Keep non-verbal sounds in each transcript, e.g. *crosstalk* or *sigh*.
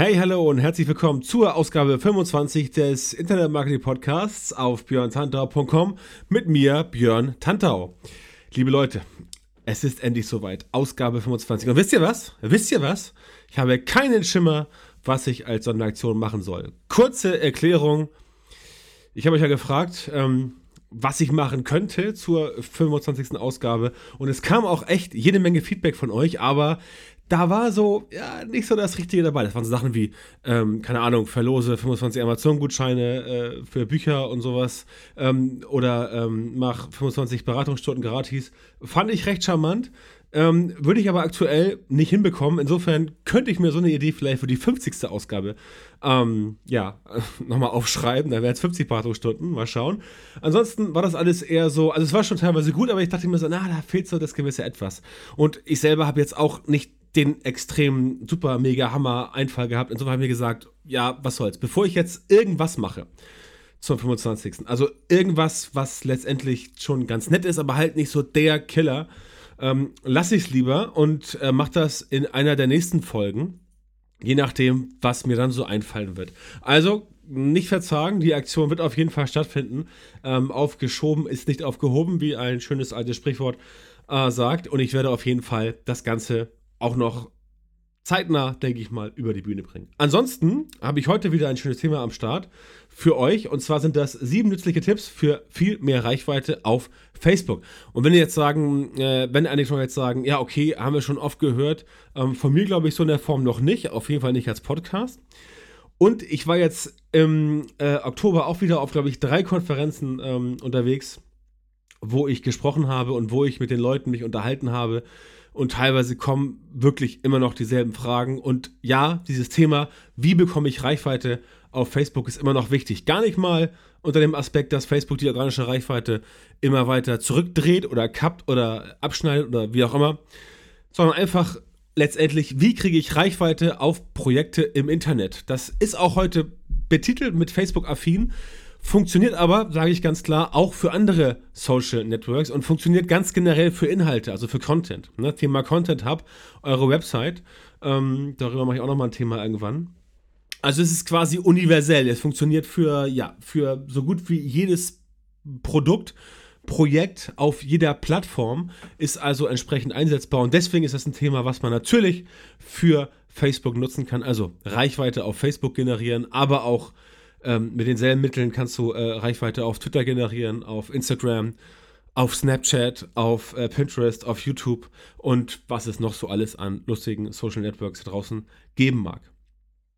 Hey, hallo und herzlich willkommen zur Ausgabe 25 des Internet Marketing Podcasts auf björntantau.com mit mir, Björn Tantau. Liebe Leute, es ist endlich soweit. Ausgabe 25. Und wisst ihr was? Wisst ihr was? Ich habe keinen Schimmer, was ich als Sonderaktion machen soll. Kurze Erklärung. Ich habe euch ja gefragt, ähm, was ich machen könnte zur 25. Ausgabe. Und es kam auch echt jede Menge Feedback von euch, aber da war so, ja, nicht so das Richtige dabei. Das waren so Sachen wie, ähm, keine Ahnung, verlose 25 Amazon-Gutscheine äh, für Bücher und sowas. Ähm, oder ähm, mach 25 Beratungsstunden gratis. Fand ich recht charmant. Ähm, würde ich aber aktuell nicht hinbekommen. Insofern könnte ich mir so eine Idee vielleicht für die 50. Ausgabe ähm, ja, *laughs* nochmal aufschreiben. Da wären es 50 Beratungsstunden. Mal schauen. Ansonsten war das alles eher so, also es war schon teilweise gut, aber ich dachte mir so, na, da fehlt so das gewisse Etwas. Und ich selber habe jetzt auch nicht den extremen, super, mega Hammer Einfall gehabt. Insofern haben wir gesagt, ja, was soll's. Bevor ich jetzt irgendwas mache zum 25. Also irgendwas, was letztendlich schon ganz nett ist, aber halt nicht so der Killer, ähm, lasse ich es lieber und äh, mache das in einer der nächsten Folgen. Je nachdem, was mir dann so einfallen wird. Also nicht verzagen, die Aktion wird auf jeden Fall stattfinden. Ähm, aufgeschoben ist nicht aufgehoben, wie ein schönes altes Sprichwort äh, sagt. Und ich werde auf jeden Fall das Ganze auch noch zeitnah, denke ich mal, über die Bühne bringen. Ansonsten habe ich heute wieder ein schönes Thema am Start für euch. Und zwar sind das sieben nützliche Tipps für viel mehr Reichweite auf Facebook. Und wenn ihr jetzt sagen, äh, wenn einige schon jetzt sagen, ja, okay, haben wir schon oft gehört, ähm, von mir glaube ich so in der Form noch nicht, auf jeden Fall nicht als Podcast. Und ich war jetzt im äh, Oktober auch wieder auf, glaube ich, drei Konferenzen ähm, unterwegs, wo ich gesprochen habe und wo ich mit den Leuten mich unterhalten habe und teilweise kommen wirklich immer noch dieselben Fragen. Und ja, dieses Thema, wie bekomme ich Reichweite auf Facebook, ist immer noch wichtig. Gar nicht mal unter dem Aspekt, dass Facebook die organische Reichweite immer weiter zurückdreht oder kappt oder abschneidet oder wie auch immer, sondern einfach letztendlich, wie kriege ich Reichweite auf Projekte im Internet. Das ist auch heute betitelt mit Facebook-affin. Funktioniert aber, sage ich ganz klar, auch für andere Social Networks und funktioniert ganz generell für Inhalte, also für Content. Ne? Thema Content Hub, eure Website. Ähm, darüber mache ich auch nochmal ein Thema irgendwann. Also es ist quasi universell. Es funktioniert für, ja, für so gut wie jedes Produkt, Projekt auf jeder Plattform, ist also entsprechend einsetzbar. Und deswegen ist das ein Thema, was man natürlich für Facebook nutzen kann. Also Reichweite auf Facebook generieren, aber auch ähm, mit denselben Mitteln kannst du äh, Reichweite auf Twitter generieren, auf Instagram, auf Snapchat, auf äh, Pinterest, auf YouTube und was es noch so alles an lustigen Social Networks draußen geben mag.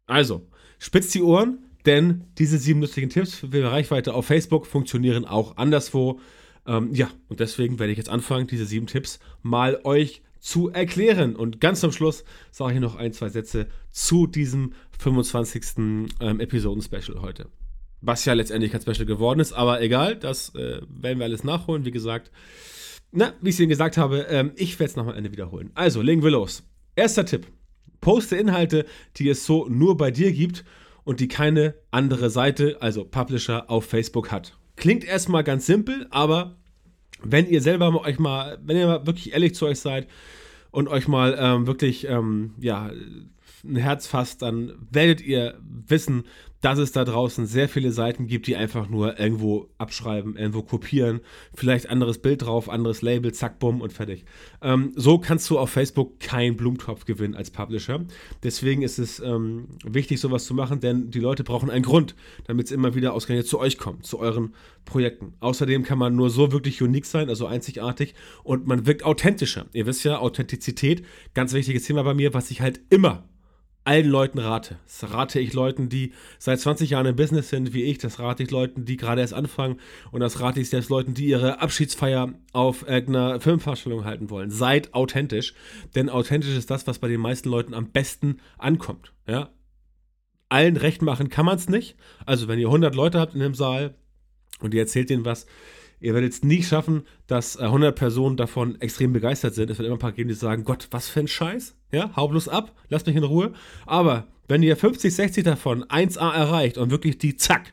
Also, spitzt die Ohren, denn diese sieben lustigen Tipps für Reichweite auf Facebook funktionieren auch anderswo. Ähm, ja, und deswegen werde ich jetzt anfangen, diese sieben Tipps mal euch zu erklären. Und ganz zum Schluss sage ich noch ein, zwei Sätze zu diesem 25. Ähm, Episoden-Special heute. Was ja letztendlich kein Special geworden ist, aber egal, das äh, werden wir alles nachholen, wie gesagt. Na, wie ich es Ihnen gesagt habe, ähm, ich werde es nochmal Ende wiederholen. Also, legen wir los. Erster Tipp. Poste Inhalte, die es so nur bei dir gibt und die keine andere Seite, also Publisher, auf Facebook hat. Klingt erstmal ganz simpel, aber wenn ihr selber euch mal, wenn ihr mal wirklich ehrlich zu euch seid und euch mal ähm, wirklich, ähm, ja, ein Herz fasst, dann werdet ihr wissen, dass es da draußen sehr viele Seiten gibt, die einfach nur irgendwo abschreiben, irgendwo kopieren, vielleicht anderes Bild drauf, anderes Label, zack, bumm und fertig. Ähm, so kannst du auf Facebook keinen Blumentopf gewinnen als Publisher. Deswegen ist es ähm, wichtig, sowas zu machen, denn die Leute brauchen einen Grund, damit es immer wieder ausgerechnet zu euch kommt, zu euren Projekten. Außerdem kann man nur so wirklich unique sein, also einzigartig und man wirkt authentischer. Ihr wisst ja, Authentizität, ganz wichtiges Thema bei mir, was ich halt immer allen Leuten rate. Das rate ich Leuten, die seit 20 Jahren im Business sind, wie ich. Das rate ich Leuten, die gerade erst anfangen. Und das rate ich selbst Leuten, die ihre Abschiedsfeier auf irgendeiner Filmvorstellung halten wollen. Seid authentisch, denn authentisch ist das, was bei den meisten Leuten am besten ankommt. Ja? Allen recht machen kann man es nicht. Also, wenn ihr 100 Leute habt in dem Saal, und ihr erzählt denen was, ihr werdet es nie schaffen, dass 100 Personen davon extrem begeistert sind. Es wird immer ein paar geben, die sagen, Gott, was für ein Scheiß. Ja, hau bloß ab, lasst mich in Ruhe. Aber wenn ihr 50, 60 davon 1A erreicht und wirklich die Zack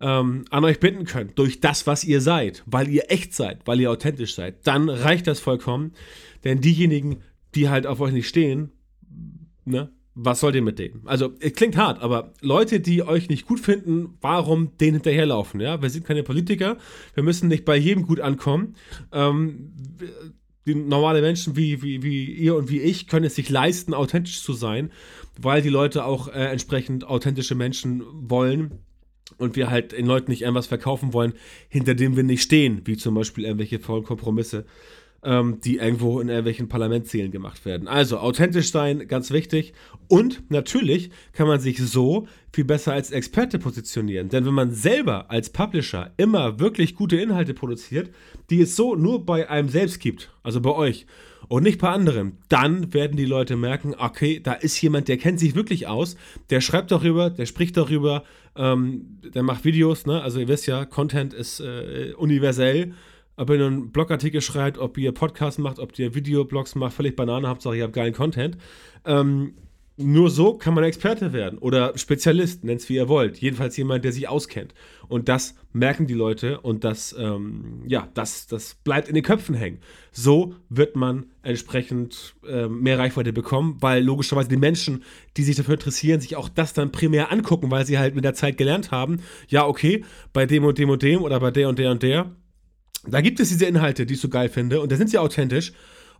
ähm, an euch binden könnt, durch das, was ihr seid, weil ihr echt seid, weil ihr authentisch seid, dann reicht das vollkommen. Denn diejenigen, die halt auf euch nicht stehen, ne, was soll ihr mit denen? Also, es klingt hart, aber Leute, die euch nicht gut finden, warum denen hinterherlaufen? Ja, wir sind keine Politiker, wir müssen nicht bei jedem gut ankommen. Ähm, die normale Menschen wie, wie, wie ihr und wie ich können es sich leisten, authentisch zu sein, weil die Leute auch äh, entsprechend authentische Menschen wollen und wir halt den Leuten nicht irgendwas verkaufen wollen, hinter dem wir nicht stehen, wie zum Beispiel irgendwelche faulen Kompromisse ähm, die irgendwo in irgendwelchen Parlamentszielen gemacht werden. Also authentisch sein, ganz wichtig. Und natürlich kann man sich so viel besser als Experte positionieren. Denn wenn man selber als Publisher immer wirklich gute Inhalte produziert, die es so nur bei einem selbst gibt, also bei euch, und nicht bei anderen, dann werden die Leute merken, okay, da ist jemand, der kennt sich wirklich aus, der schreibt darüber, der spricht darüber, ähm, der macht Videos, ne? also ihr wisst ja, Content ist äh, universell ob ihr einen Blogartikel schreibt, ob ihr Podcasts macht, ob ihr Videoblogs macht, völlig Banane, Hauptsache ihr habt geilen Content. Ähm, nur so kann man Experte werden oder Spezialist, nennt es wie ihr wollt. Jedenfalls jemand, der sich auskennt. Und das merken die Leute und das, ähm, ja, das, das bleibt in den Köpfen hängen. So wird man entsprechend äh, mehr Reichweite bekommen, weil logischerweise die Menschen, die sich dafür interessieren, sich auch das dann primär angucken, weil sie halt mit der Zeit gelernt haben, ja, okay, bei dem und dem und dem oder bei der und der und der da gibt es diese Inhalte, die ich so geil finde, und da sind sie authentisch.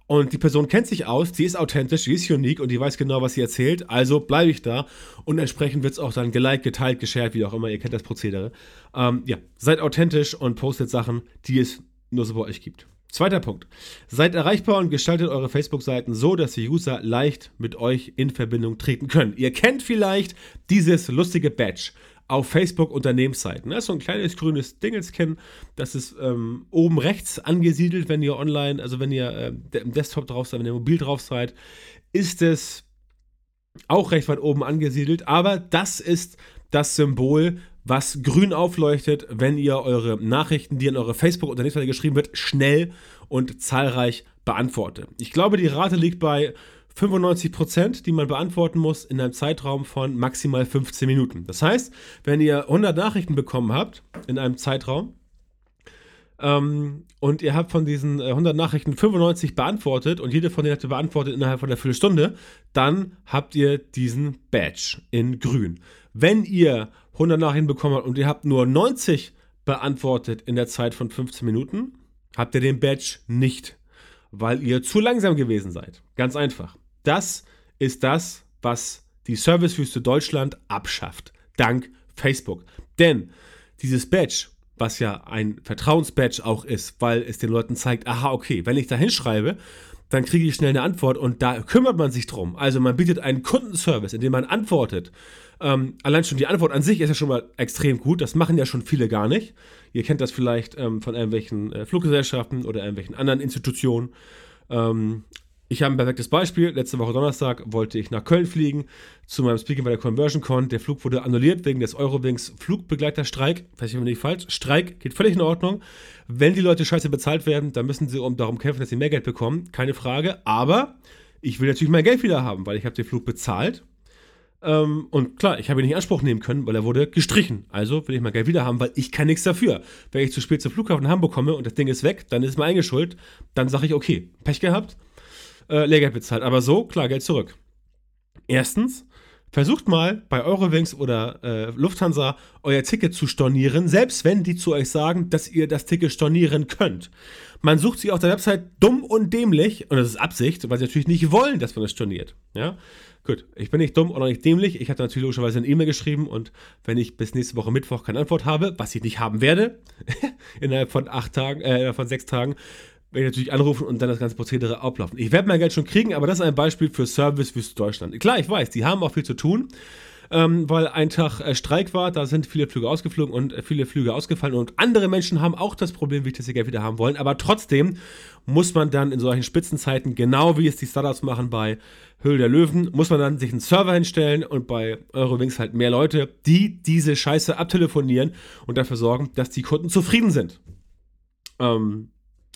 Und die Person kennt sich aus, sie ist authentisch, sie ist unique und die weiß genau, was sie erzählt. Also bleibe ich da. Und entsprechend wird es auch dann geliked, geteilt, geshared, wie auch immer. Ihr kennt das Prozedere. Ähm, ja, seid authentisch und postet Sachen, die es nur so bei euch gibt. Zweiter Punkt. Seid erreichbar und gestaltet eure Facebook-Seiten so, dass die User leicht mit euch in Verbindung treten können. Ihr kennt vielleicht dieses lustige Badge auf Facebook Unternehmensseiten. Das ist so ein kleines grünes Dingelskin. Das ist ähm, oben rechts angesiedelt, wenn ihr online, also wenn ihr äh, im Desktop drauf seid, wenn ihr mobil drauf seid, ist es auch recht weit oben angesiedelt. Aber das ist das Symbol, was grün aufleuchtet, wenn ihr eure Nachrichten, die an eure Facebook-Unternehmensseite geschrieben wird, schnell und zahlreich beantwortet. Ich glaube, die Rate liegt bei 95 Prozent, die man beantworten muss in einem Zeitraum von maximal 15 Minuten. Das heißt, wenn ihr 100 Nachrichten bekommen habt in einem Zeitraum ähm, und ihr habt von diesen 100 äh, Nachrichten 95 beantwortet und jede von denen habt ihr beantwortet innerhalb von einer Viertelstunde, dann habt ihr diesen Badge in grün. Wenn ihr 100 Nachrichten bekommen habt und ihr habt nur 90 beantwortet in der Zeit von 15 Minuten, habt ihr den Badge nicht, weil ihr zu langsam gewesen seid. Ganz einfach. Das ist das, was die Servicewüste Deutschland abschafft. Dank Facebook. Denn dieses Badge, was ja ein Vertrauensbadge auch ist, weil es den Leuten zeigt, aha, okay, wenn ich da hinschreibe, dann kriege ich schnell eine Antwort und da kümmert man sich drum. Also man bietet einen Kundenservice, in dem man antwortet. Ähm, allein schon die Antwort an sich ist ja schon mal extrem gut. Das machen ja schon viele gar nicht. Ihr kennt das vielleicht ähm, von irgendwelchen äh, Fluggesellschaften oder irgendwelchen anderen Institutionen. Ähm, ich habe ein perfektes Beispiel. Letzte Woche Donnerstag wollte ich nach Köln fliegen zu meinem Speaking bei der Conversion Con. Der Flug wurde annulliert wegen des Eurowings Flugbegleiterstreik. Vielleicht ich falsch. Streik geht völlig in Ordnung. Wenn die Leute scheiße bezahlt werden, dann müssen sie um darum kämpfen, dass sie mehr Geld bekommen. Keine Frage. Aber ich will natürlich mein Geld wieder haben, weil ich habe den Flug bezahlt. Ähm, und klar, ich habe ihn nicht in Anspruch nehmen können, weil er wurde gestrichen. Also will ich mein Geld wieder haben, weil ich kann nichts dafür. Wenn ich zu spät zum Flughafen Hamburg komme und das Ding ist weg, dann ist es mir eingeschuldet. Dann sage ich, okay, Pech gehabt äh, Lehrgeld bezahlt. Aber so, klar, Geld zurück. Erstens, versucht mal bei Eurowings oder äh, Lufthansa euer Ticket zu stornieren, selbst wenn die zu euch sagen, dass ihr das Ticket stornieren könnt. Man sucht sie auf der Website dumm und dämlich, und das ist Absicht, weil sie natürlich nicht wollen, dass man das storniert. Ja? Gut, ich bin nicht dumm oder nicht dämlich. Ich habe natürlich logischerweise eine E-Mail geschrieben und wenn ich bis nächste Woche Mittwoch keine Antwort habe, was ich nicht haben werde, *laughs* innerhalb von acht Tagen, äh, von sechs Tagen, werde ich natürlich anrufen und dann das ganze Prozedere ablaufen. Ich werde mein Geld schon kriegen, aber das ist ein Beispiel für Service für Deutschland. Klar, ich weiß, die haben auch viel zu tun. ähm, weil ein Tag äh, Streik war, da sind viele Flüge ausgeflogen und äh, viele Flüge ausgefallen und andere Menschen haben auch das Problem, wie ich das ihr Geld wieder haben wollen, aber trotzdem muss man dann in solchen Spitzenzeiten, genau wie es die Startups machen bei Höhle der Löwen, muss man dann sich einen Server hinstellen und bei Eurowings halt mehr Leute, die diese Scheiße abtelefonieren und dafür sorgen, dass die Kunden zufrieden sind. Ähm,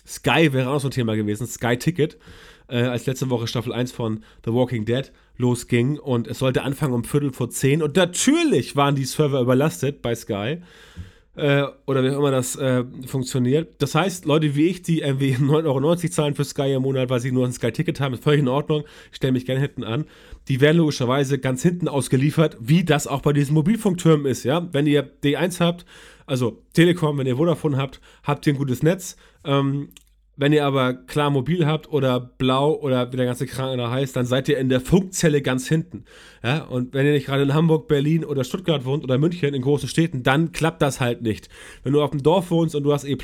Sky wäre auch so ein Thema gewesen, Sky Ticket, äh, als letzte Woche Staffel 1 von The Walking Dead losging und es sollte anfangen um Viertel vor zehn und natürlich waren die Server überlastet bei Sky äh, oder wie auch immer das äh, funktioniert. Das heißt, Leute wie ich, die irgendwie *laughs* 9,90 Euro zahlen für Sky im Monat, weil sie nur ein Sky-Ticket haben, ist völlig in Ordnung. Ich stelle mich gerne hinten an. Die werden logischerweise ganz hinten ausgeliefert, wie das auch bei diesen Mobilfunktürmen ist. Ja? Wenn ihr D1 habt, also Telekom, wenn ihr Vodafone habt, habt ihr ein gutes Netz. Ähm, wenn ihr aber klar mobil habt oder blau oder wie der ganze Kran da heißt, dann seid ihr in der Funkzelle ganz hinten. Ja, und wenn ihr nicht gerade in Hamburg, Berlin oder Stuttgart wohnt oder München in großen Städten, dann klappt das halt nicht. Wenn du auf dem Dorf wohnst und du hast E+,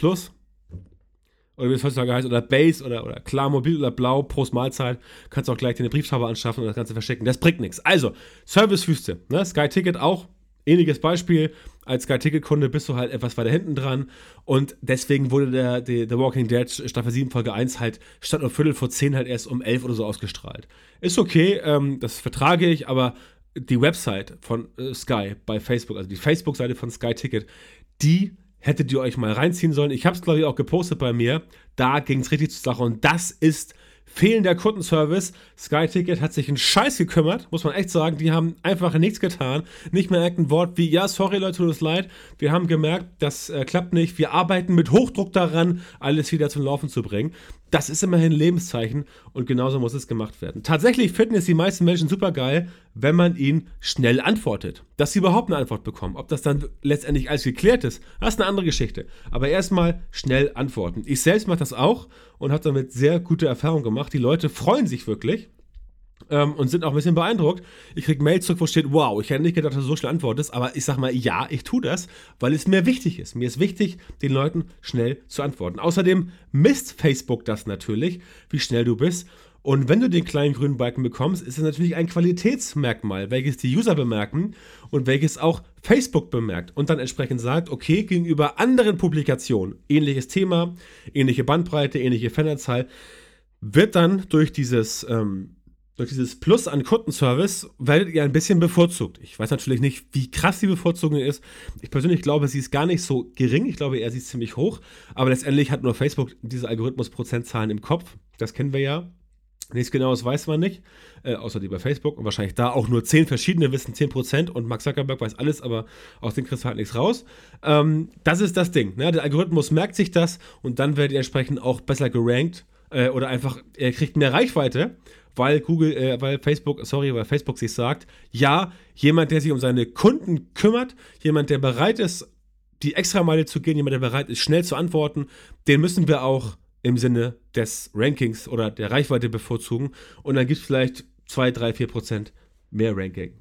oder wie es heutzutage heißt, oder Base oder, oder klar mobil oder blau, Prost Mahlzeit, kannst du auch gleich deine Brieftaube anschaffen und das Ganze verschicken. Das bringt nichts. Also, Servicewüste, ne? Sky Ticket auch, ähnliches Beispiel als Sky-Ticket-Kunde bist du halt etwas weiter hinten dran. Und deswegen wurde der, der The Walking Dead Staffel 7 Folge 1 halt statt um Viertel vor 10 halt erst um 11 oder so ausgestrahlt. Ist okay, ähm, das vertrage ich, aber die Website von äh, Sky bei Facebook, also die Facebook-Seite von Sky Ticket, die hättet ihr euch mal reinziehen sollen. Ich habe es, glaube ich, auch gepostet bei mir. Da ging es richtig zur Sache und das ist fehlender Kundenservice. Sky Ticket hat sich einen Scheiß gekümmert, muss man echt sagen. Die haben einfach nichts getan. Nicht mehr irgendein Wort wie, ja, sorry Leute, tut uns leid. Wir haben gemerkt, das äh, klappt nicht. Wir arbeiten mit Hochdruck daran, alles wieder zum Laufen zu bringen. Das ist immerhin ein Lebenszeichen und genauso muss es gemacht werden. Tatsächlich finden es die meisten Menschen super geil, wenn man ihnen schnell antwortet. Dass sie überhaupt eine Antwort bekommen. Ob das dann letztendlich alles geklärt ist, das ist eine andere Geschichte. Aber erstmal schnell antworten. Ich selbst mache das auch und habe damit sehr gute Erfahrungen gemacht. Die Leute freuen sich wirklich ähm, und sind auch ein bisschen beeindruckt. Ich kriege Mail zurück, wo steht, wow, ich hätte nicht gedacht, dass du so schnell antwortest, aber ich sag mal, ja, ich tue das, weil es mir wichtig ist. Mir ist wichtig, den Leuten schnell zu antworten. Außerdem misst Facebook das natürlich, wie schnell du bist. Und wenn du den kleinen grünen Balken bekommst, ist es natürlich ein Qualitätsmerkmal, welches die User bemerken und welches auch Facebook bemerkt und dann entsprechend sagt, okay, gegenüber anderen Publikationen, ähnliches Thema, ähnliche Bandbreite, ähnliche Fananzahl, wird dann durch dieses ähm, durch dieses Plus an Kundenservice werdet ihr ein bisschen bevorzugt. Ich weiß natürlich nicht, wie krass die Bevorzugung ist. Ich persönlich glaube, sie ist gar nicht so gering. Ich glaube eher, sie ist ziemlich hoch. Aber letztendlich hat nur Facebook diese Algorithmus-Prozentzahlen im Kopf. Das kennen wir ja. Nichts genaues weiß man nicht, äh, außer die bei Facebook. Und wahrscheinlich da auch nur 10 verschiedene wissen 10% und Mark Zuckerberg weiß alles, aber aus dem kriegst du halt nichts raus. Ähm, das ist das Ding. Ne? Der Algorithmus merkt sich das und dann werdet ihr entsprechend auch besser gerankt äh, oder einfach, er kriegt mehr Reichweite weil Google, äh, weil Facebook, sorry, weil Facebook sich sagt, ja, jemand, der sich um seine Kunden kümmert, jemand, der bereit ist, die Extrameile zu gehen, jemand, der bereit ist, schnell zu antworten, den müssen wir auch im Sinne des Rankings oder der Reichweite bevorzugen. Und dann gibt es vielleicht 2, 3, 4 Prozent mehr Ranking.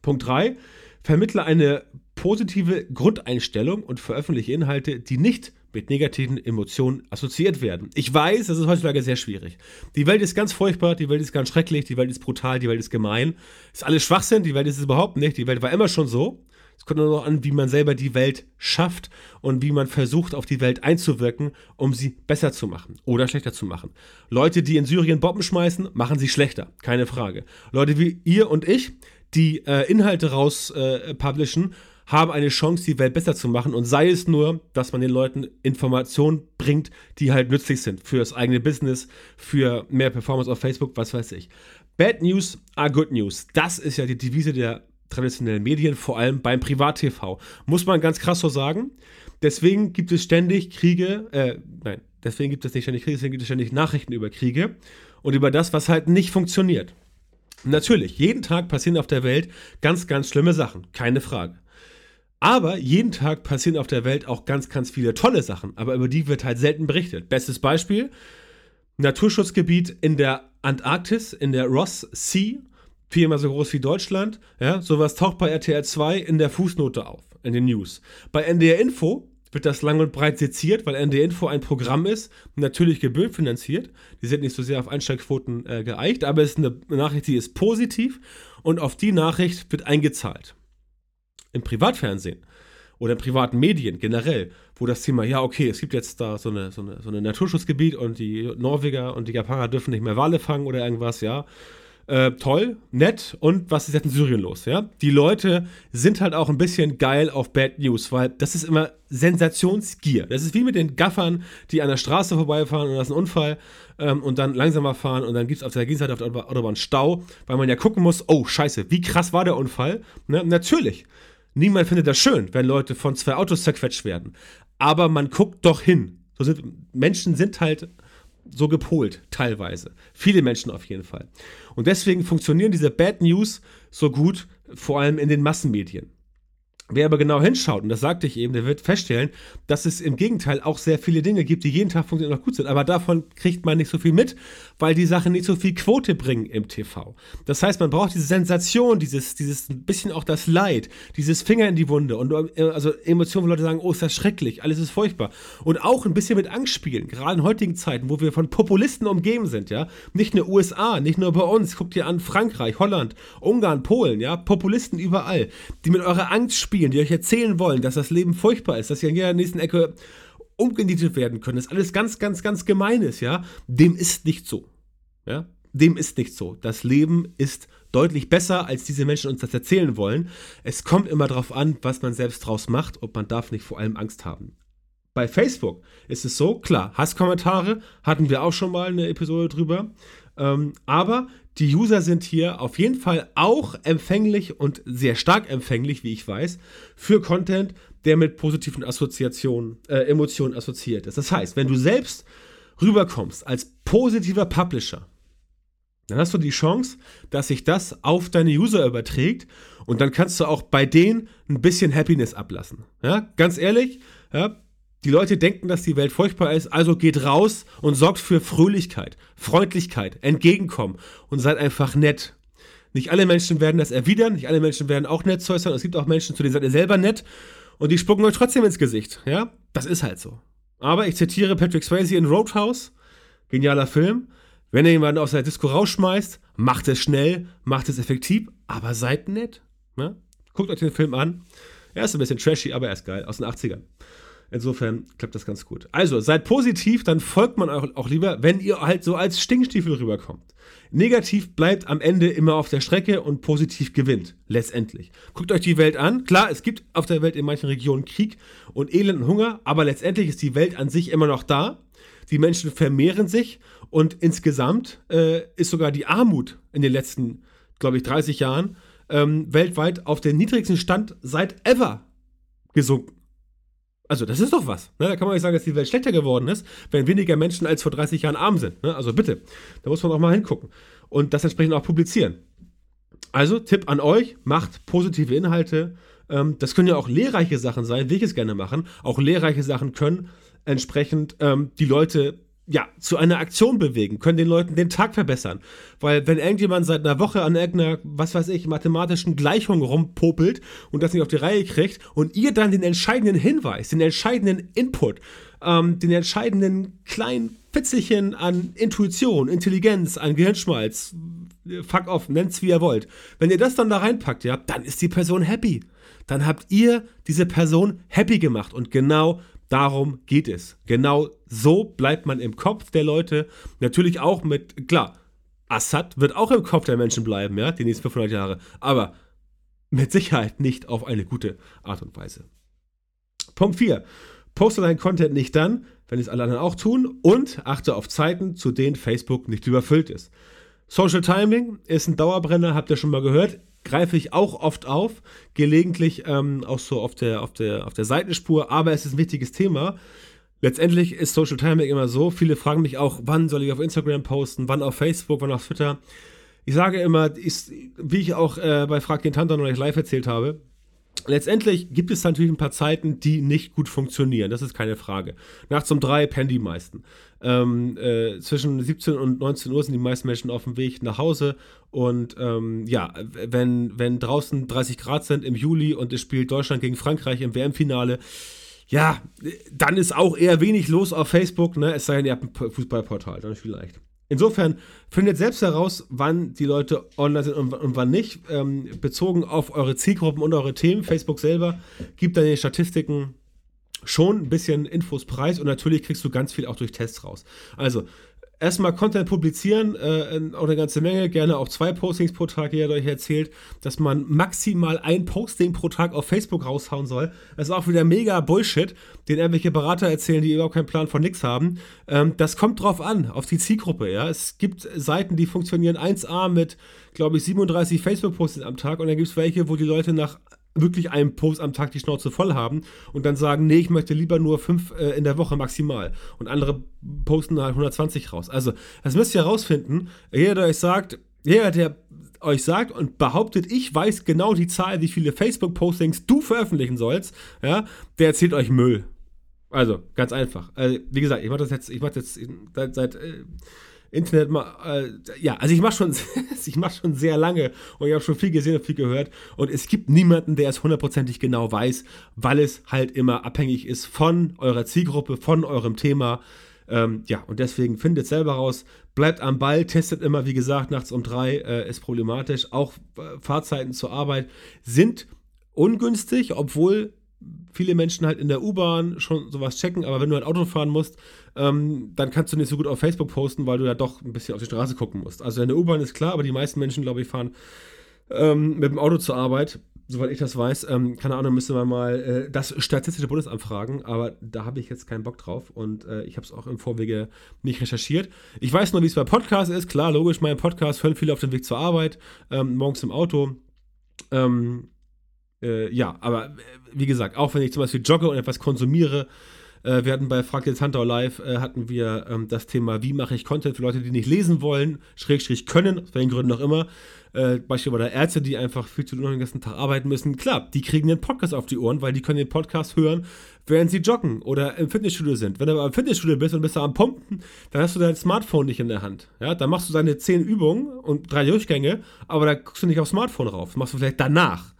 Punkt 3. Vermittle eine positive Grundeinstellung und veröffentliche Inhalte, die nicht mit negativen Emotionen assoziiert werden. Ich weiß, das ist heutzutage sehr schwierig. Die Welt ist ganz furchtbar, die Welt ist ganz schrecklich, die Welt ist brutal, die Welt ist gemein. Ist alles Schwachsinn, die Welt ist es überhaupt nicht. Die Welt war immer schon so. Es kommt nur noch an, wie man selber die Welt schafft und wie man versucht, auf die Welt einzuwirken, um sie besser zu machen oder schlechter zu machen. Leute, die in Syrien Bomben schmeißen, machen sie schlechter, keine Frage. Leute wie ihr und ich, die äh, Inhalte raus äh, haben eine Chance, die Welt besser zu machen. Und sei es nur, dass man den Leuten Informationen bringt, die halt nützlich sind für das eigene Business, für mehr Performance auf Facebook, was weiß ich. Bad News are good news. Das ist ja die Devise der traditionellen Medien, vor allem beim Privat-TV. Muss man ganz krass so sagen. Deswegen gibt es ständig Kriege, äh, nein, deswegen gibt es nicht ständig Kriege, deswegen gibt es ständig Nachrichten über Kriege und über das, was halt nicht funktioniert. Natürlich, jeden Tag passieren auf der Welt ganz, ganz schlimme Sachen, keine Frage. Aber jeden Tag passieren auf der Welt auch ganz, ganz viele tolle Sachen, aber über die wird halt selten berichtet. Bestes Beispiel: Naturschutzgebiet in der Antarktis, in der Ross Sea, viermal so groß wie Deutschland. Ja, sowas taucht bei RTL 2 in der Fußnote auf, in den News. Bei NDR Info wird das lang und breit seziert, weil ND Info ein Programm ist, natürlich gebührenfinanziert. Die sind nicht so sehr auf Einsteigquoten äh, geeicht, aber es ist eine Nachricht, die ist positiv und auf die Nachricht wird eingezahlt. Im Privatfernsehen oder in privaten Medien generell, wo das Thema, ja, okay, es gibt jetzt da so eine, so eine, so eine Naturschutzgebiet und die Norweger und die Japaner dürfen nicht mehr Wale fangen oder irgendwas, ja. Äh, toll, nett und was ist jetzt in Syrien los, ja? Die Leute sind halt auch ein bisschen geil auf Bad News, weil das ist immer Sensationsgier. Das ist wie mit den Gaffern, die an der Straße vorbeifahren und da ist ein Unfall ähm, und dann langsamer fahren und dann gibt es auf der Gegenseite auf der Autobahn Stau, weil man ja gucken muss, oh scheiße, wie krass war der Unfall? Ne? Natürlich Niemand findet das schön, wenn Leute von zwei Autos zerquetscht werden. Aber man guckt doch hin. So sind, Menschen sind halt so gepolt, teilweise. Viele Menschen auf jeden Fall. Und deswegen funktionieren diese Bad News so gut, vor allem in den Massenmedien. Wer aber genau hinschaut, und das sagte ich eben, der wird feststellen, dass es im Gegenteil auch sehr viele Dinge gibt, die jeden Tag funktionieren und auch gut sind. Aber davon kriegt man nicht so viel mit, weil die Sachen nicht so viel Quote bringen im TV. Das heißt, man braucht diese Sensation, dieses, dieses bisschen auch das Leid, dieses Finger in die Wunde und äh, also Emotionen, wo Leute sagen, oh, ist das schrecklich, alles ist furchtbar. Und auch ein bisschen mit Angst spielen, gerade in heutigen Zeiten, wo wir von Populisten umgeben sind, ja. Nicht nur USA, nicht nur bei uns. Guckt ihr an Frankreich, Holland, Ungarn, Polen, ja. Populisten überall, die mit eurer Angst spielen spielen, die euch erzählen wollen, dass das Leben furchtbar ist, dass ihr in jeder nächsten Ecke umgenietet werden können, dass alles ganz, ganz, ganz gemein ist, ja, dem ist nicht so. Ja, dem ist nicht so. Das Leben ist deutlich besser, als diese Menschen uns das erzählen wollen. Es kommt immer darauf an, was man selbst draus macht und man darf nicht vor allem Angst haben. Bei Facebook ist es so, klar, Hasskommentare hatten wir auch schon mal eine Episode drüber. Ähm, aber die User sind hier auf jeden Fall auch empfänglich und sehr stark empfänglich, wie ich weiß, für Content, der mit positiven Assoziationen, äh, Emotionen assoziiert ist. Das heißt, wenn du selbst rüberkommst als positiver Publisher, dann hast du die Chance, dass sich das auf deine User überträgt und dann kannst du auch bei denen ein bisschen Happiness ablassen. Ja, ganz ehrlich, ja, die Leute denken, dass die Welt furchtbar ist, also geht raus und sorgt für Fröhlichkeit, Freundlichkeit, Entgegenkommen und seid einfach nett. Nicht alle Menschen werden das erwidern, nicht alle Menschen werden auch nett zu äußern. Es gibt auch Menschen, zu denen seid ihr selber nett und die spucken euch trotzdem ins Gesicht. Ja, das ist halt so. Aber ich zitiere Patrick Swayze in Roadhouse, genialer Film. Wenn ihr jemanden aus der Disco rausschmeißt, macht es schnell, macht es effektiv, aber seid nett. Ja? Guckt euch den Film an. Er ist ein bisschen trashy, aber er ist geil, aus den 80ern. Insofern klappt das ganz gut. Also, seid positiv, dann folgt man auch, auch lieber, wenn ihr halt so als Stinkstiefel rüberkommt. Negativ bleibt am Ende immer auf der Strecke und positiv gewinnt, letztendlich. Guckt euch die Welt an. Klar, es gibt auf der Welt in manchen Regionen Krieg und Elend und Hunger, aber letztendlich ist die Welt an sich immer noch da. Die Menschen vermehren sich und insgesamt äh, ist sogar die Armut in den letzten, glaube ich, 30 Jahren ähm, weltweit auf den niedrigsten Stand seit ever gesunken. Also, das ist doch was. Ne? Da kann man nicht sagen, dass die Welt schlechter geworden ist, wenn weniger Menschen als vor 30 Jahren arm sind. Ne? Also bitte, da muss man auch mal hingucken. Und das entsprechend auch publizieren. Also, Tipp an euch, macht positive Inhalte. Ähm, das können ja auch lehrreiche Sachen sein, will ich es gerne machen. Auch lehrreiche Sachen können entsprechend ähm, die Leute ja, zu einer Aktion bewegen, können den Leuten den Tag verbessern. Weil wenn irgendjemand seit einer Woche an irgendeiner, was weiß ich, mathematischen Gleichung rumpopelt und das nicht auf die Reihe kriegt und ihr dann den entscheidenden Hinweis, den entscheidenden Input, ähm, den entscheidenden kleinen Fitzelchen an Intuition, Intelligenz, an Gehirnschmalz, fuck off, nennt's wie ihr wollt. Wenn ihr das dann da reinpackt, ja, dann ist die Person happy. Dann habt ihr diese Person happy gemacht und genau Darum geht es. Genau so bleibt man im Kopf der Leute. Natürlich auch mit, klar, Assad wird auch im Kopf der Menschen bleiben, ja, die nächsten 500 Jahre. Aber mit Sicherheit nicht auf eine gute Art und Weise. Punkt 4. Poste deinen Content nicht dann, wenn es alle anderen auch tun und achte auf Zeiten, zu denen Facebook nicht überfüllt ist. Social Timing ist ein Dauerbrenner, habt ihr schon mal gehört greife ich auch oft auf, gelegentlich ähm, auch so auf der, auf, der, auf der Seitenspur, aber es ist ein wichtiges Thema. Letztendlich ist Social Timing immer so, viele fragen mich auch, wann soll ich auf Instagram posten, wann auf Facebook, wann auf Twitter. Ich sage immer, ist, wie ich auch äh, bei Frag den Tantan oder ich live erzählt habe, Letztendlich gibt es natürlich ein paar Zeiten, die nicht gut funktionieren. Das ist keine Frage. Nachts um drei pennen die meisten. Ähm, äh, zwischen 17 und 19 Uhr sind die meisten Menschen auf dem Weg nach Hause. Und ähm, ja, wenn, wenn draußen 30 Grad sind im Juli und es spielt Deutschland gegen Frankreich im WM-Finale, ja, dann ist auch eher wenig los auf Facebook, ne? Es sei denn, ihr habt ein Fußballportal, dann vielleicht. Insofern findet selbst heraus, wann die Leute online sind und, und wann nicht. Ähm, bezogen auf eure Zielgruppen und eure Themen. Facebook selber gibt dann die Statistiken schon ein bisschen Infos preis und natürlich kriegst du ganz viel auch durch Tests raus. Also, erstmal Content publizieren, äh, auch eine ganze Menge, gerne auch zwei Postings pro Tag, jeder euch erzählt, dass man maximal ein Posting pro Tag auf Facebook raushauen soll. Das ist auch wieder mega Bullshit, den irgendwelche Berater erzählen, die überhaupt keinen Plan von nix haben. Ähm, das kommt drauf an, auf die Zielgruppe, ja. Es gibt Seiten, die funktionieren 1A mit, glaube ich, 37 Facebook-Postings am Tag und dann gibt es welche, wo die Leute nach wirklich einen Post am Tag die Schnauze voll haben und dann sagen, nee, ich möchte lieber nur fünf äh, in der Woche maximal. Und andere posten halt 120 raus. Also, das müsst ihr herausfinden. Jeder, der euch sagt, jeder, der euch sagt und behauptet, ich weiß genau die Zahl, wie viele Facebook-Postings du veröffentlichen sollst, ja, der erzählt euch Müll. Also, ganz einfach. Also, wie gesagt, ich mache das jetzt, ich mache jetzt seit, seit äh, Internet mal, äh, ja, also ich mache schon, *laughs* ich schon sehr lange und ich habe schon viel gesehen und viel gehört und es gibt niemanden, der es hundertprozentig genau weiß, weil es halt immer abhängig ist von eurer Zielgruppe, von eurem Thema. Ähm, ja, und deswegen findet selber raus, bleibt am Ball, testet immer, wie gesagt, nachts um drei äh, ist problematisch. Auch äh, Fahrzeiten zur Arbeit sind ungünstig, obwohl viele Menschen halt in der U-Bahn schon sowas checken, aber wenn du halt Auto fahren musst, ähm, dann kannst du nicht so gut auf Facebook posten, weil du ja doch ein bisschen auf die Straße gucken musst. Also in der U-Bahn ist klar, aber die meisten Menschen, glaube ich, fahren ähm, mit dem Auto zur Arbeit. Soweit ich das weiß, ähm, keine Ahnung, müsste man mal äh, das Statistische Bundesamt fragen, aber da habe ich jetzt keinen Bock drauf und äh, ich habe es auch im Vorwege nicht recherchiert. Ich weiß nur, wie es bei Podcasts ist. Klar, logisch, mein Podcast hören viele auf dem Weg zur Arbeit, ähm, morgens im Auto. Ähm, äh, ja, aber äh, wie gesagt, auch wenn ich zum Beispiel jogge und etwas konsumiere, äh, wir hatten bei Frag jetzt Hunter Live, äh, hatten wir ähm, das Thema, wie mache ich Content für Leute, die nicht lesen wollen, Schrägstrich können, aus welchen Gründen auch immer. Äh, Beispiel bei der Ärzte, die einfach viel zu tun den ganzen Tag arbeiten müssen. Klar, die kriegen den Podcast auf die Ohren, weil die können den Podcast hören, während sie joggen oder im Fitnessstudio sind. Wenn du aber im Fitnessstudio bist und bist da am Pumpen, dann hast du dein Smartphone nicht in der Hand. Ja, dann machst du deine zehn Übungen und drei Durchgänge, aber da guckst du nicht aufs Smartphone rauf. Das machst du vielleicht danach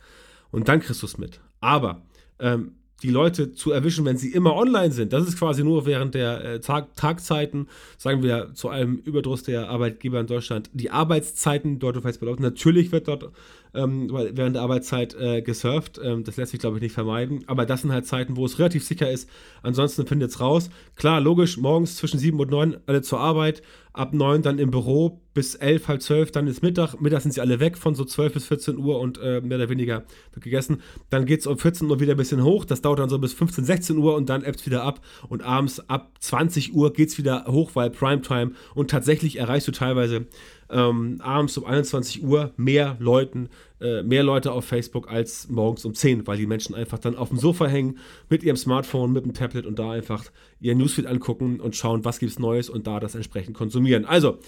und dann kriegst du es mit. Aber ähm, die Leute zu erwischen, wenn sie immer online sind, das ist quasi nur während der äh, Tag Tagzeiten, sagen wir zu einem Überdruss der Arbeitgeber in Deutschland, die Arbeitszeiten dort auf Facebook laufen. Natürlich wird dort ähm, während der Arbeitszeit äh, gesurft. Ähm, das lässt sich, glaube ich, nicht vermeiden. Aber das sind halt Zeiten, wo es relativ sicher ist. Ansonsten findet es raus. Klar, logisch, morgens zwischen 7 und 9 alle zur Arbeit, ab 9 dann im Büro, bis 11, halb 12, dann ist Mittag. Mittag sind sie alle weg von so 12 bis 14 Uhr und äh, mehr oder weniger gegessen. Dann geht es um 14 Uhr wieder ein bisschen hoch. Das dauert dann so bis 15, 16 Uhr und dann ebbt es wieder ab. Und abends ab 20 Uhr geht es wieder hoch, weil Primetime. Und tatsächlich erreichst du teilweise ähm, abends um 21 Uhr mehr Leuten, äh, mehr Leute auf Facebook als morgens um 10, weil die Menschen einfach dann auf dem Sofa hängen mit ihrem Smartphone, mit dem Tablet und da einfach ihr Newsfeed angucken und schauen, was gibt es Neues und da das entsprechend konsumieren. Also,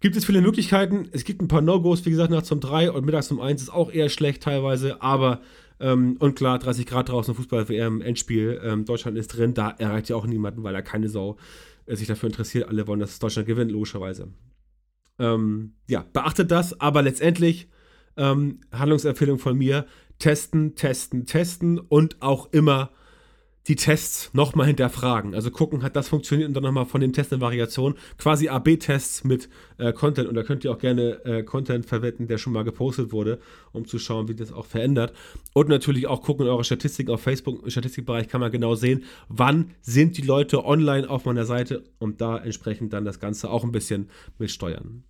gibt es viele Möglichkeiten. Es gibt ein paar No-Gos, wie gesagt, nachts um 3 und mittags um 1 ist auch eher schlecht teilweise, aber ähm, und klar, 30 Grad draußen, Fußball-WM, Endspiel, ähm, Deutschland ist drin, da erreicht ja auch niemanden, weil da keine Sau äh, sich dafür interessiert. Alle wollen, dass Deutschland gewinnt, logischerweise. Ähm, ja, beachtet das, aber letztendlich ähm, Handlungsempfehlung von mir: testen, testen, testen und auch immer die Tests nochmal hinterfragen. Also gucken, hat das funktioniert und dann nochmal von den Tests in Variation. Quasi AB-Tests mit äh, Content. Und da könnt ihr auch gerne äh, Content verwenden, der schon mal gepostet wurde, um zu schauen, wie das auch verändert. Und natürlich auch gucken in eure Statistiken auf Facebook. Im Statistikbereich kann man genau sehen, wann sind die Leute online auf meiner Seite und da entsprechend dann das Ganze auch ein bisschen mit steuern.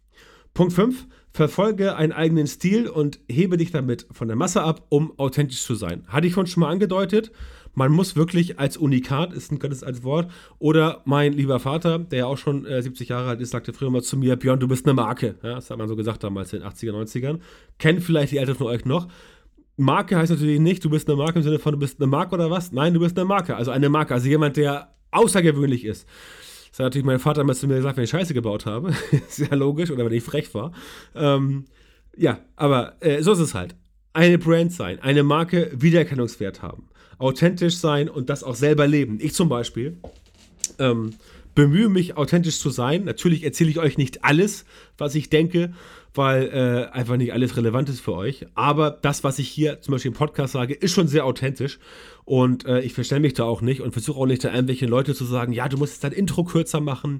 Punkt 5. Verfolge einen eigenen Stil und hebe dich damit von der Masse ab, um authentisch zu sein. Hatte ich schon mal angedeutet. Man muss wirklich als Unikat, ist ein gutes als Wort, oder mein lieber Vater, der ja auch schon äh, 70 Jahre alt ist, sagte früher mal zu mir, Björn, du bist eine Marke. Ja, das hat man so gesagt damals in den 80er, 90ern. Kennen vielleicht die Älteren von euch noch. Marke heißt natürlich nicht, du bist eine Marke im Sinne von, du bist eine Marke oder was? Nein, du bist eine Marke. Also eine Marke, also jemand, der außergewöhnlich ist. Das hat natürlich mein Vater immer zu mir gesagt, wenn ich Scheiße gebaut habe. *laughs* Sehr logisch, oder wenn ich frech war. Ähm, ja, aber äh, so ist es halt. Eine Brand sein, eine Marke Wiedererkennungswert haben, authentisch sein und das auch selber leben. Ich zum Beispiel ähm, bemühe mich, authentisch zu sein. Natürlich erzähle ich euch nicht alles, was ich denke, weil äh, einfach nicht alles relevant ist für euch. Aber das, was ich hier zum Beispiel im Podcast sage, ist schon sehr authentisch. Und äh, ich verstelle mich da auch nicht und versuche auch nicht da irgendwelche Leute zu sagen, ja, du musst jetzt dein Intro kürzer machen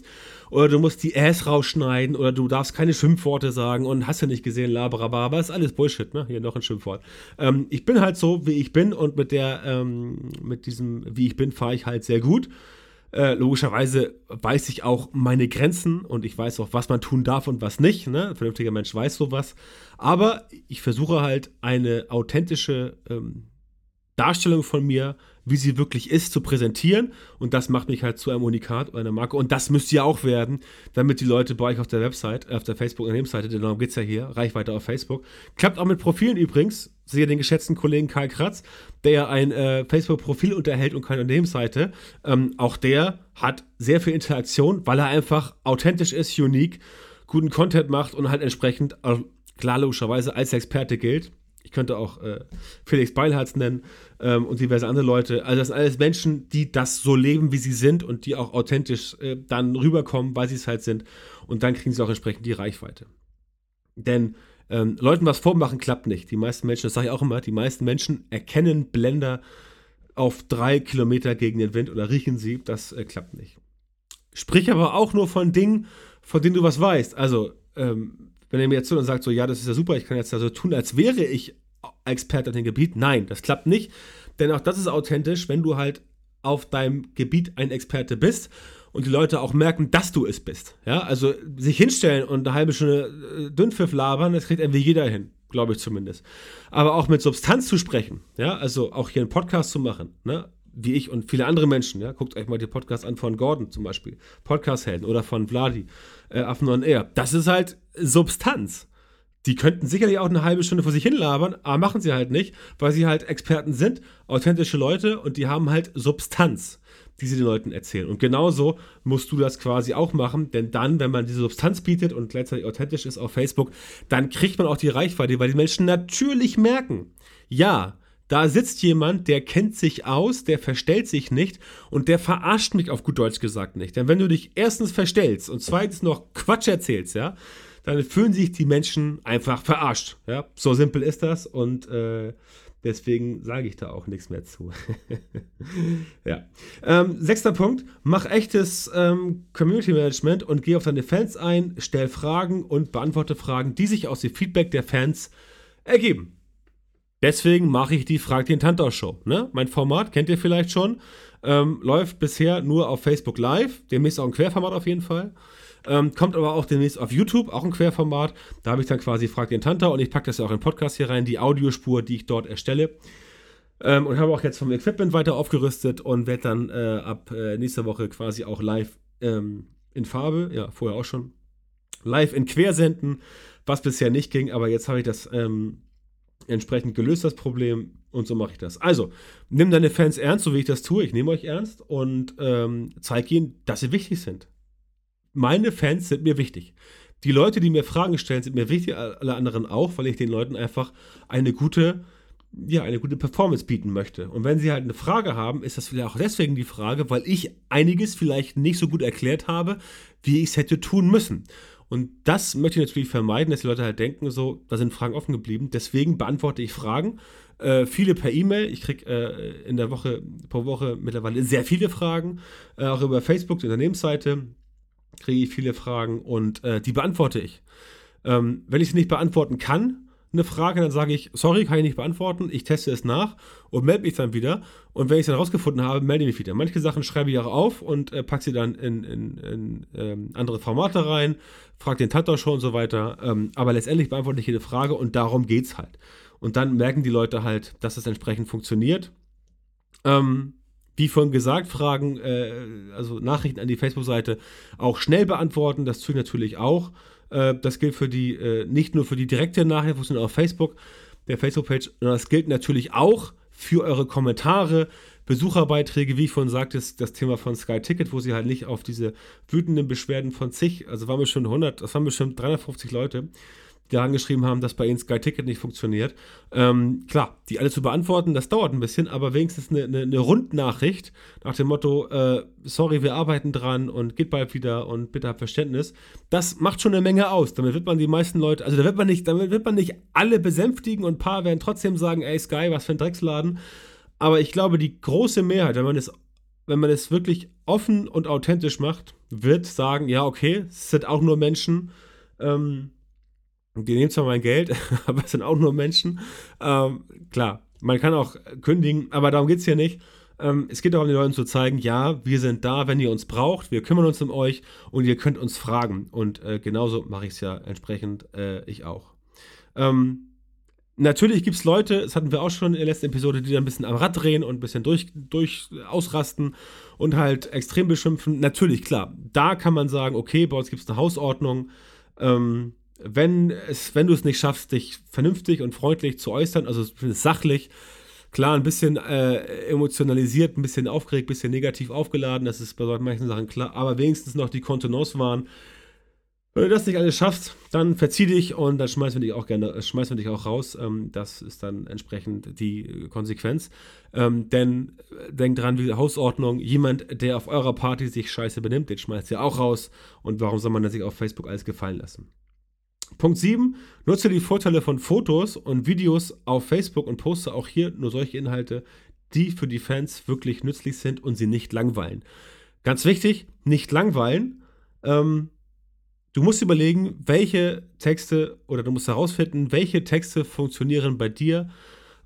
oder du musst die Äs rausschneiden oder du darfst keine Schimpfworte sagen und hast ja nicht gesehen, laberababa, ist alles Bullshit, ne? Hier noch ein Schimpfwort. Ähm, ich bin halt so, wie ich bin und mit der, ähm, mit diesem, wie ich bin, fahre ich halt sehr gut. Äh, logischerweise weiß ich auch meine Grenzen und ich weiß auch, was man tun darf und was nicht. Ne? Ein vernünftiger Mensch weiß sowas. Aber ich versuche halt eine authentische ähm, Darstellung von mir, wie sie wirklich ist, zu präsentieren. Und das macht mich halt zu einem Unikat oder einer Marke. Und das müsste ja auch werden, damit die Leute bei euch auf der Website, auf der Facebook-Unternehmensseite, denn darum geht es ja hier, Reichweite auf Facebook. Klappt auch mit Profilen übrigens. Sehe den geschätzten Kollegen Karl Kratz, der ja ein äh, Facebook-Profil unterhält und keine Unternehmensseite. Ähm, auch der hat sehr viel Interaktion, weil er einfach authentisch ist, unique, guten Content macht und halt entsprechend, äh, klar logischerweise als Experte gilt. Ich könnte auch äh, Felix Beilharz nennen ähm, und diverse andere Leute. Also das sind alles Menschen, die das so leben, wie sie sind und die auch authentisch äh, dann rüberkommen, weil sie es halt sind. Und dann kriegen sie auch entsprechend die Reichweite. Denn ähm, Leuten was vormachen klappt nicht. Die meisten Menschen, das sage ich auch immer, die meisten Menschen erkennen Blender auf drei Kilometer gegen den Wind oder riechen sie. Das äh, klappt nicht. Sprich aber auch nur von Dingen, von denen du was weißt. Also ähm, wenn er mir jetzt so und sagt, so, ja, das ist ja super, ich kann jetzt so tun, als wäre ich Experte auf dem Gebiet. Nein, das klappt nicht. Denn auch das ist authentisch, wenn du halt auf deinem Gebiet ein Experte bist und die Leute auch merken, dass du es bist. Ja, also sich hinstellen und eine halbe Stunde äh, Dünnpfiff labern, das kriegt irgendwie jeder hin, glaube ich zumindest. Aber auch mit Substanz zu sprechen, ja, also auch hier einen Podcast zu machen, ne? wie ich und viele andere Menschen, ja, guckt euch mal die Podcasts an von Gordon zum Beispiel, Podcast-Helden oder von Vladi, äh, Affen on Air. Das ist halt Substanz. Die könnten sicherlich auch eine halbe Stunde vor sich hinlabern, aber machen sie halt nicht, weil sie halt Experten sind, authentische Leute und die haben halt Substanz, die sie den Leuten erzählen. Und genauso musst du das quasi auch machen, denn dann, wenn man diese Substanz bietet und gleichzeitig authentisch ist auf Facebook, dann kriegt man auch die Reichweite, weil die Menschen natürlich merken, ja, da sitzt jemand, der kennt sich aus, der verstellt sich nicht und der verarscht mich auf gut Deutsch gesagt nicht. Denn wenn du dich erstens verstellst und zweitens noch Quatsch erzählst, ja, dann fühlen sich die Menschen einfach verarscht. Ja, so simpel ist das und äh, deswegen sage ich da auch nichts mehr zu. *laughs* ja. Ähm, sechster Punkt: Mach echtes ähm, Community Management und geh auf deine Fans ein, stell Fragen und beantworte Fragen, die sich aus dem Feedback der Fans ergeben. Deswegen mache ich die Frag den Tantau Show. Ne? Mein Format kennt ihr vielleicht schon. Ähm, läuft bisher nur auf Facebook Live. Demnächst auch ein Querformat auf jeden Fall. Ähm, kommt aber auch demnächst auf YouTube, auch ein Querformat. Da habe ich dann quasi Frag den Tantau und ich packe das ja auch in den Podcast hier rein, die Audiospur, die ich dort erstelle. Ähm, und habe auch jetzt vom Equipment weiter aufgerüstet und werde dann äh, ab äh, nächster Woche quasi auch live ähm, in Farbe, ja, vorher auch schon, live in Quer senden, was bisher nicht ging, aber jetzt habe ich das ähm, entsprechend gelöst, das Problem, und so mache ich das. Also, nimm deine Fans ernst, so wie ich das tue. Ich nehme euch ernst und ähm, zeige ihnen, dass sie wichtig sind. Meine Fans sind mir wichtig. Die Leute, die mir Fragen stellen, sind mir wichtig, alle anderen auch, weil ich den Leuten einfach eine gute, ja, eine gute Performance bieten möchte. Und wenn sie halt eine Frage haben, ist das vielleicht auch deswegen die Frage, weil ich einiges vielleicht nicht so gut erklärt habe, wie ich es hätte tun müssen. Und das möchte ich natürlich vermeiden, dass die Leute halt denken, so, da sind Fragen offen geblieben. Deswegen beantworte ich Fragen. Äh, viele per E-Mail. Ich kriege äh, in der Woche, pro Woche mittlerweile sehr viele Fragen. Äh, auch über Facebook, die Unternehmensseite, kriege ich viele Fragen und äh, die beantworte ich. Ähm, wenn ich sie nicht beantworten kann, eine Frage, dann sage ich, sorry, kann ich nicht beantworten, ich teste es nach und melde mich dann wieder. Und wenn ich es dann rausgefunden habe, melde ich mich wieder. Manche Sachen schreibe ich auch auf und äh, packe sie dann in, in, in ähm, andere Formate rein, frage den Tantor schon und so weiter. Ähm, aber letztendlich beantworte ich jede Frage und darum geht es halt. Und dann merken die Leute halt, dass es entsprechend funktioniert. Ähm, wie vorhin gesagt, Fragen, äh, also Nachrichten an die Facebook-Seite auch schnell beantworten. Das tue ich natürlich auch. Äh, das gilt für die, äh, nicht nur für die direkte Nachricht, sondern auf Facebook, der Facebook-Page, sondern das gilt natürlich auch für eure Kommentare, Besucherbeiträge, wie ich vorhin sagte, ist das Thema von Sky Ticket, wo sie halt nicht auf diese wütenden Beschwerden von zig, also waren bestimmt 100, das waren bestimmt 350 Leute, die angeschrieben haben, dass bei ihnen Sky Ticket nicht funktioniert. Ähm, klar, die alle zu beantworten, das dauert ein bisschen, aber wenigstens eine, eine, eine Rundnachricht nach dem Motto, äh, sorry, wir arbeiten dran und geht bald wieder und bitte habt Verständnis. Das macht schon eine Menge aus. Damit wird man die meisten Leute, also da wird man nicht, damit wird man nicht alle besänftigen und ein paar werden trotzdem sagen, ey Sky, was für ein Drecksladen. Aber ich glaube, die große Mehrheit, wenn man es, wenn man es wirklich offen und authentisch macht, wird sagen, ja, okay, es sind auch nur Menschen. Ähm, die nehmen zwar mein Geld, *laughs* aber es sind auch nur Menschen. Ähm, klar, man kann auch kündigen, aber darum geht es hier nicht. Ähm, es geht darum, den Leuten zu zeigen, ja, wir sind da, wenn ihr uns braucht, wir kümmern uns um euch und ihr könnt uns fragen. Und äh, genauso mache ich es ja entsprechend, äh, ich auch. Ähm, natürlich gibt es Leute, das hatten wir auch schon in der letzten Episode, die da ein bisschen am Rad drehen und ein bisschen durch, durch ausrasten und halt extrem beschimpfen. Natürlich, klar, da kann man sagen, okay, bei uns gibt es eine Hausordnung. Ähm, wenn, es, wenn du es nicht schaffst, dich vernünftig und freundlich zu äußern, also sachlich, klar, ein bisschen äh, emotionalisiert, ein bisschen aufgeregt, ein bisschen negativ aufgeladen, das ist bei manchen Sachen klar, aber wenigstens noch die Kontenance waren. Wenn du das nicht alles schaffst, dann verzieh dich und dann schmeißen wir dich auch gerne, schmeißen wir dich auch raus. Ähm, das ist dann entsprechend die Konsequenz. Ähm, denn äh, denk dran, wie Hausordnung, jemand, der auf eurer Party sich scheiße benimmt, den schmeißt ihr auch raus. Und warum soll man das sich auf Facebook alles gefallen lassen? Punkt 7. Nutze die Vorteile von Fotos und Videos auf Facebook und poste auch hier nur solche Inhalte, die für die Fans wirklich nützlich sind und sie nicht langweilen. Ganz wichtig, nicht langweilen. Ähm, du musst überlegen, welche Texte oder du musst herausfinden, welche Texte funktionieren bei dir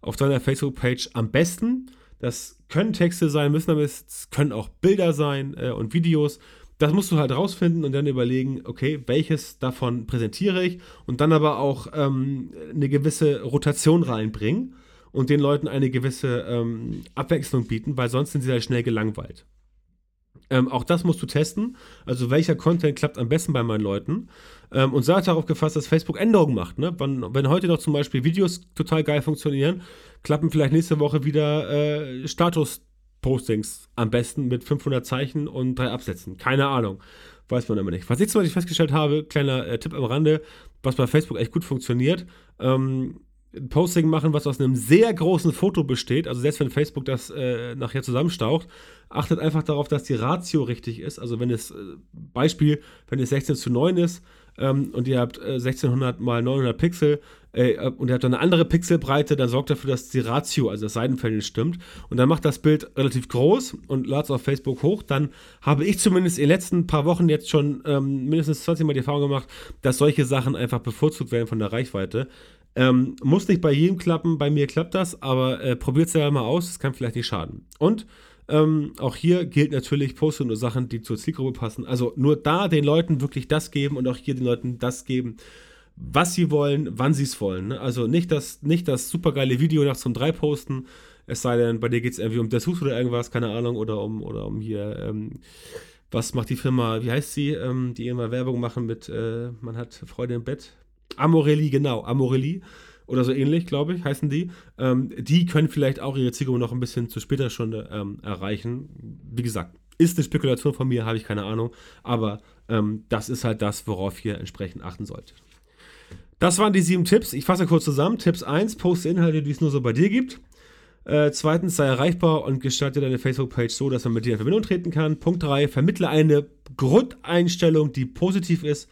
auf deiner Facebook-Page am besten. Das können Texte sein, müssen aber es können auch Bilder sein äh, und Videos das musst du halt rausfinden und dann überlegen, okay, welches davon präsentiere ich und dann aber auch ähm, eine gewisse Rotation reinbringen und den Leuten eine gewisse ähm, Abwechslung bieten, weil sonst sind sie halt schnell gelangweilt. Ähm, auch das musst du testen. Also welcher Content klappt am besten bei meinen Leuten. Ähm, und sei darauf gefasst, dass Facebook Änderungen macht. Ne? Wenn, wenn, heute noch zum Beispiel Videos total geil funktionieren, klappen vielleicht nächste Woche wieder äh, Status Postings am besten mit 500 Zeichen und drei Absätzen. Keine Ahnung. Weiß man immer nicht. Was ich zum Beispiel festgestellt habe, kleiner äh, Tipp am Rande, was bei Facebook echt gut funktioniert, ähm, Posting machen, was aus einem sehr großen Foto besteht, also selbst wenn Facebook das äh, nachher zusammenstaucht, achtet einfach darauf, dass die Ratio richtig ist. Also wenn es, äh, Beispiel, wenn es 16 zu 9 ist, ähm, und ihr habt äh, 1600 mal 900 Pixel äh, und ihr habt dann eine andere Pixelbreite, dann sorgt dafür, dass die Ratio, also das Seitenverhältnis stimmt. Und dann macht das Bild relativ groß und ladet es auf Facebook hoch. Dann habe ich zumindest in den letzten paar Wochen jetzt schon ähm, mindestens 20 Mal die Erfahrung gemacht, dass solche Sachen einfach bevorzugt werden von der Reichweite. Ähm, muss nicht bei jedem klappen, bei mir klappt das, aber äh, probiert es ja mal aus, es kann vielleicht nicht schaden. Und ähm, auch hier gilt natürlich, poste nur Sachen, die zur Zielgruppe passen. Also nur da den Leuten wirklich das geben und auch hier den Leuten das geben, was sie wollen, wann sie es wollen. Ne? Also nicht das, nicht das supergeile Video nachts um drei posten, es sei denn, bei dir geht es irgendwie um Dessous oder irgendwas, keine Ahnung, oder um, oder um hier, ähm, was macht die Firma, wie heißt sie, ähm, die immer Werbung machen mit, äh, man hat Freude im Bett. Amorelli, genau, Amorelli oder so ähnlich, glaube ich, heißen die. Ähm, die können vielleicht auch ihre Zielgruppe noch ein bisschen zu später Stunde ähm, erreichen. Wie gesagt, ist eine Spekulation von mir, habe ich keine Ahnung, aber ähm, das ist halt das, worauf ihr entsprechend achten solltet. Das waren die sieben Tipps. Ich fasse kurz zusammen. Tipps 1, poste Inhalte, die es nur so bei dir gibt. Äh, zweitens, sei erreichbar und gestalte deine Facebook-Page so, dass man mit dir in Verbindung treten kann. Punkt 3, vermittle eine Grundeinstellung, die positiv ist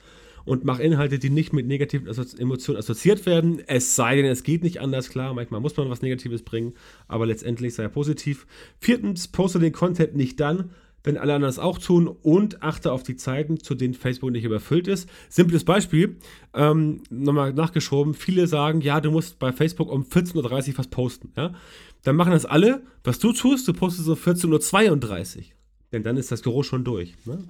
und mach Inhalte, die nicht mit negativen Emotionen assoziiert werden. Es sei denn, es geht nicht anders, klar, manchmal muss man was Negatives bringen, aber letztendlich sei er positiv. Viertens, poste den Content nicht dann, wenn alle anderen es auch tun und achte auf die Zeiten, zu denen Facebook nicht überfüllt ist. Simples Beispiel, ähm, nochmal nachgeschoben, viele sagen, ja, du musst bei Facebook um 14.30 Uhr was posten. Ja? Dann machen das alle. Was du tust, du postest um 14.32 Uhr. Denn dann ist das Büro schon durch. Ne?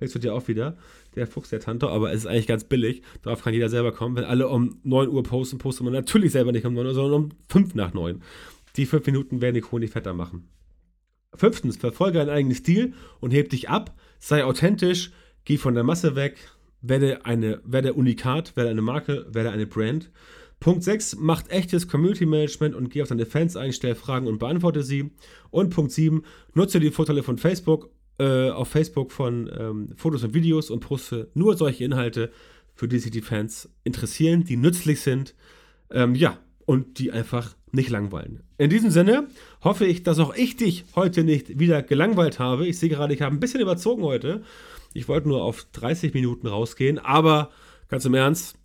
Denkst du dir auch wieder, der Fuchs der Tante, aber es ist eigentlich ganz billig. Darauf kann jeder selber kommen. Wenn alle um 9 Uhr posten, postet man natürlich selber nicht um 9 Uhr, sondern um 5 nach 9. Die 5 Minuten werden die Krone fetter machen. Fünftens, verfolge einen eigenen Stil und heb dich ab. Sei authentisch, geh von der Masse weg, werde, eine, werde unikat, werde eine Marke, werde eine Brand. Punkt 6, macht echtes Community Management und geh auf deine Fans ein, stell Fragen und beantworte sie. Und Punkt 7, nutze die Vorteile von Facebook äh, auf Facebook von ähm, Fotos und Videos und poste nur solche Inhalte, für die sich die Fans interessieren, die nützlich sind, ähm, ja, und die einfach nicht langweilen. In diesem Sinne hoffe ich, dass auch ich dich heute nicht wieder gelangweilt habe. Ich sehe gerade, ich habe ein bisschen überzogen heute. Ich wollte nur auf 30 Minuten rausgehen, aber ganz im Ernst,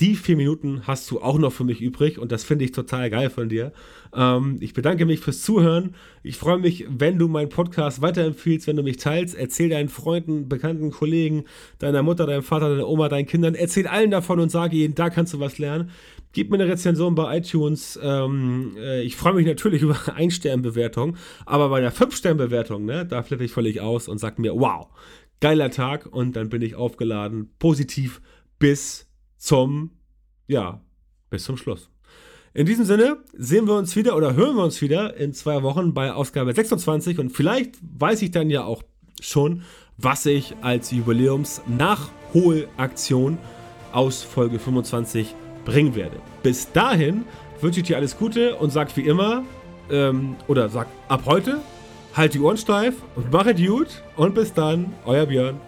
die vier Minuten hast du auch noch für mich übrig und das finde ich total geil von dir. Ähm, ich bedanke mich fürs Zuhören. Ich freue mich, wenn du meinen Podcast weiterempfiehlst, wenn du mich teilst. Erzähl deinen Freunden, Bekannten, Kollegen, deiner Mutter, deinem Vater, deiner Oma, deinen Kindern. Erzähl allen davon und sage ihnen, da kannst du was lernen. Gib mir eine Rezension bei iTunes. Ähm, äh, ich freue mich natürlich *laughs* über Ein-Stern-Bewertung, aber bei einer Fünf-Stern-Bewertung, ne, da flippe ich völlig aus und sage mir, wow, geiler Tag und dann bin ich aufgeladen, positiv bis zum, ja, bis zum Schluss. In diesem Sinne sehen wir uns wieder oder hören wir uns wieder in zwei Wochen bei Ausgabe 26 und vielleicht weiß ich dann ja auch schon, was ich als Jubiläums-Nachholaktion aus Folge 25 bringen werde. Bis dahin wünsche ich dir alles Gute und sag wie immer, ähm, oder sag ab heute, halt die Ohren steif und mach es gut und bis dann, euer Björn.